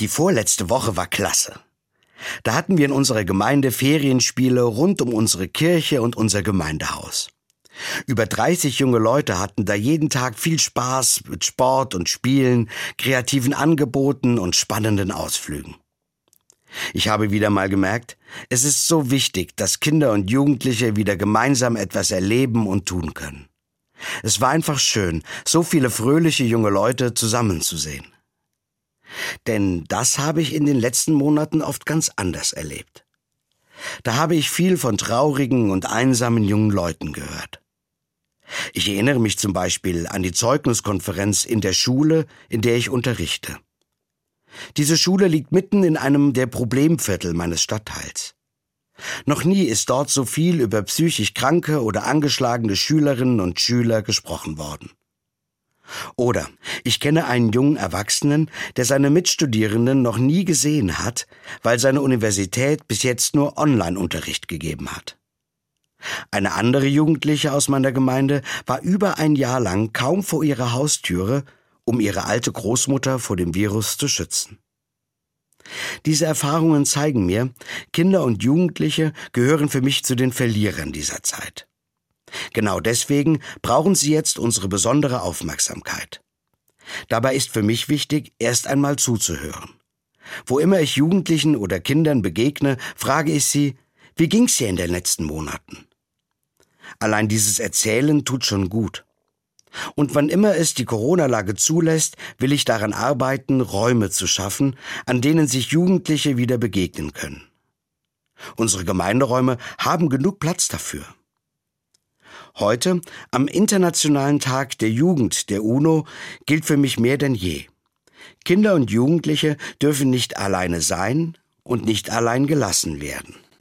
Die vorletzte Woche war klasse. Da hatten wir in unserer Gemeinde Ferienspiele rund um unsere Kirche und unser Gemeindehaus. Über 30 junge Leute hatten da jeden Tag viel Spaß mit Sport und Spielen, kreativen Angeboten und spannenden Ausflügen. Ich habe wieder mal gemerkt, es ist so wichtig, dass Kinder und Jugendliche wieder gemeinsam etwas erleben und tun können. Es war einfach schön, so viele fröhliche junge Leute zusammenzusehen. Denn das habe ich in den letzten Monaten oft ganz anders erlebt. Da habe ich viel von traurigen und einsamen jungen Leuten gehört. Ich erinnere mich zum Beispiel an die Zeugniskonferenz in der Schule, in der ich unterrichte. Diese Schule liegt mitten in einem der Problemviertel meines Stadtteils. Noch nie ist dort so viel über psychisch kranke oder angeschlagene Schülerinnen und Schüler gesprochen worden. Oder ich kenne einen jungen Erwachsenen, der seine Mitstudierenden noch nie gesehen hat, weil seine Universität bis jetzt nur Online-Unterricht gegeben hat. Eine andere Jugendliche aus meiner Gemeinde war über ein Jahr lang kaum vor ihrer Haustüre, um ihre alte Großmutter vor dem Virus zu schützen. Diese Erfahrungen zeigen mir, Kinder und Jugendliche gehören für mich zu den Verlierern dieser Zeit. Genau deswegen brauchen sie jetzt unsere besondere Aufmerksamkeit. Dabei ist für mich wichtig, erst einmal zuzuhören. Wo immer ich Jugendlichen oder Kindern begegne, frage ich sie, wie ging's dir in den letzten Monaten? Allein dieses Erzählen tut schon gut. Und wann immer es die Corona-Lage zulässt, will ich daran arbeiten, Räume zu schaffen, an denen sich Jugendliche wieder begegnen können. Unsere Gemeinderäume haben genug Platz dafür. Heute, am Internationalen Tag der Jugend der UNO, gilt für mich mehr denn je. Kinder und Jugendliche dürfen nicht alleine sein und nicht allein gelassen werden.